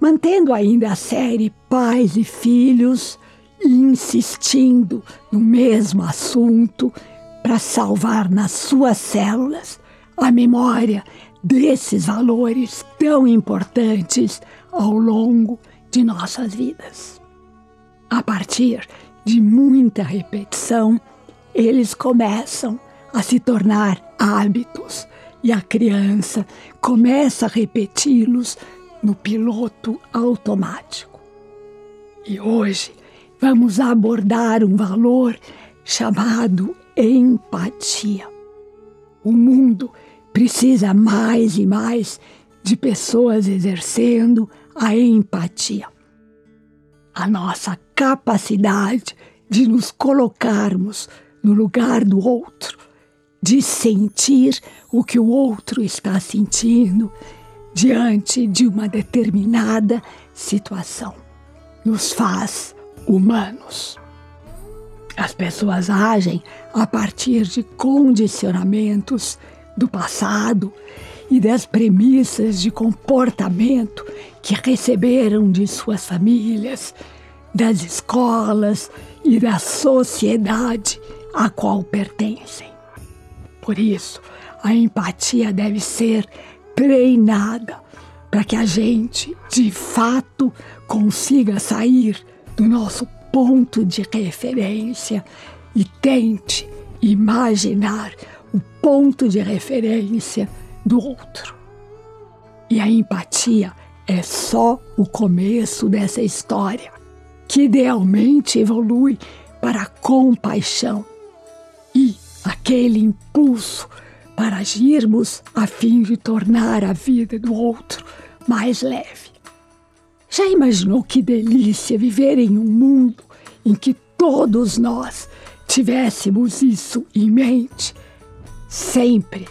Mantendo ainda a série Pais e Filhos, insistindo no mesmo assunto para salvar nas suas células a memória desses valores tão importantes ao longo de nossas vidas. A partir de muita repetição, eles começam a se tornar hábitos e a criança começa a repeti-los no piloto automático. E hoje vamos abordar um valor chamado empatia. O mundo precisa mais e mais de pessoas exercendo a empatia. A nossa capacidade de nos colocarmos no lugar do outro, de sentir o que o outro está sentindo diante de uma determinada situação, nos faz humanos. As pessoas agem a partir de condicionamentos do passado e das premissas de comportamento que receberam de suas famílias, das escolas e da sociedade a qual pertencem. Por isso, a empatia deve ser treinada para que a gente, de fato, consiga sair do nosso ponto de referência e tente imaginar o ponto de referência do outro. E a empatia é só o começo dessa história, que idealmente evolui para a compaixão e aquele impulso para agirmos a fim de tornar a vida do outro mais leve. Já imaginou que delícia viver em um mundo em que todos nós tivéssemos isso em mente sempre?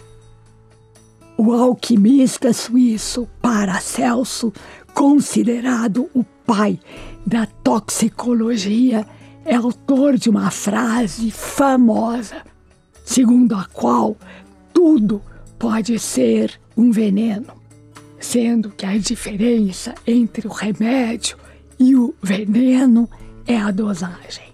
O alquimista suíço Paracelso, considerado o pai da toxicologia, é autor de uma frase famosa, segundo a qual tudo pode ser um veneno, sendo que a diferença entre o remédio e o veneno é a dosagem.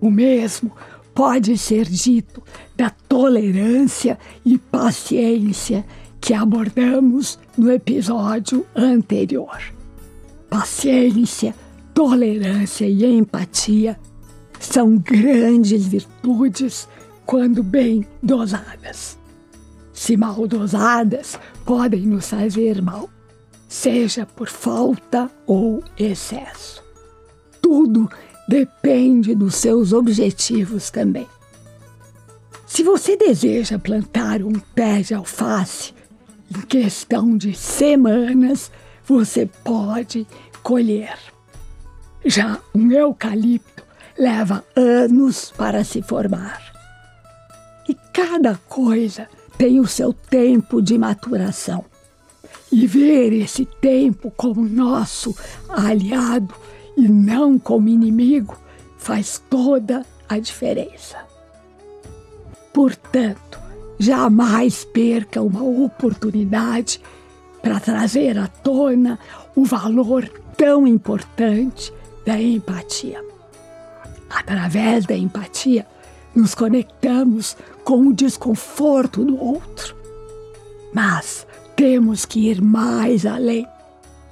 O mesmo pode ser dito da tolerância e paciência que abordamos no episódio anterior. Paciência, tolerância e empatia são grandes virtudes quando bem dosadas. Se mal dosadas, podem nos fazer mal, seja por falta ou excesso. Tudo depende dos seus objetivos também. Se você deseja plantar um pé de alface, em questão de semanas você pode colher. Já um eucalipto leva anos para se formar. E cada coisa tem o seu tempo de maturação. E ver esse tempo como nosso aliado e não como inimigo faz toda a diferença. Portanto, jamais perca uma oportunidade para trazer à tona o valor tão importante da empatia. Através da empatia, nos conectamos com o desconforto do outro. Mas temos que ir mais além.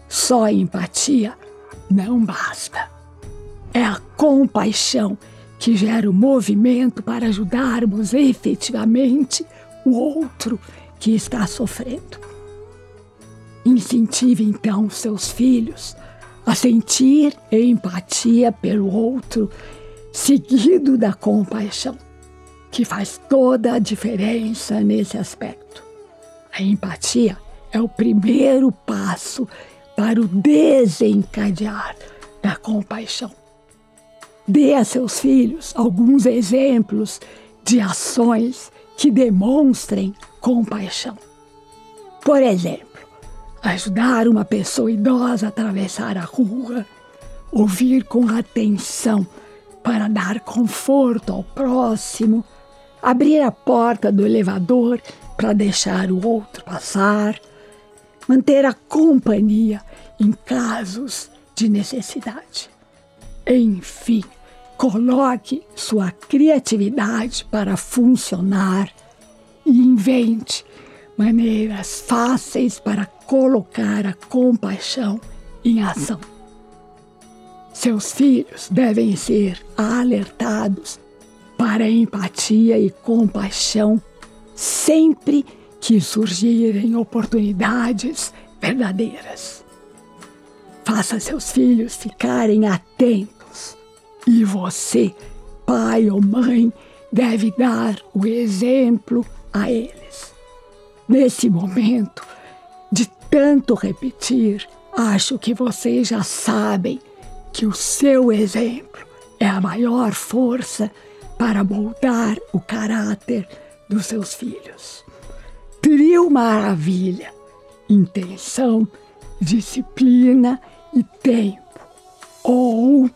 Só empatia não basta. É a compaixão que gera o movimento para ajudarmos efetivamente o outro que está sofrendo. Incentive então seus filhos a sentir empatia pelo outro, seguido da compaixão, que faz toda a diferença nesse aspecto. A empatia é o primeiro passo para o desencadear da compaixão. Dê a seus filhos alguns exemplos de ações que demonstrem compaixão. Por exemplo, ajudar uma pessoa idosa a atravessar a rua, ouvir com atenção para dar conforto ao próximo, abrir a porta do elevador para deixar o outro passar, manter a companhia em casos de necessidade. Enfim, coloque sua criatividade para funcionar e invente maneiras fáceis para colocar a compaixão em ação. Seus filhos devem ser alertados para empatia e compaixão sempre que surgirem oportunidades verdadeiras. Faça seus filhos ficarem atentos e você, pai ou mãe, deve dar o exemplo a eles. Nesse momento, de tanto repetir, acho que vocês já sabem que o seu exemplo é a maior força para moldar o caráter dos seus filhos. Trio maravilha, intenção, disciplina e tempo. Ou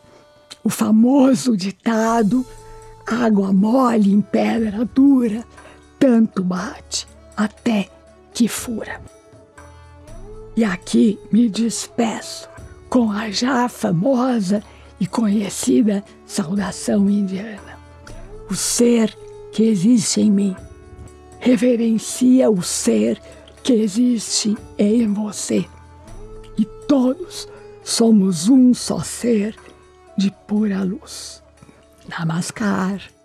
o famoso ditado: água mole em pedra dura, tanto bate até que fura. E aqui me despeço com a já famosa e conhecida saudação indiana. O ser que existe em mim reverencia o ser que existe em você. E todos somos um só ser de pura luz. Namaskar.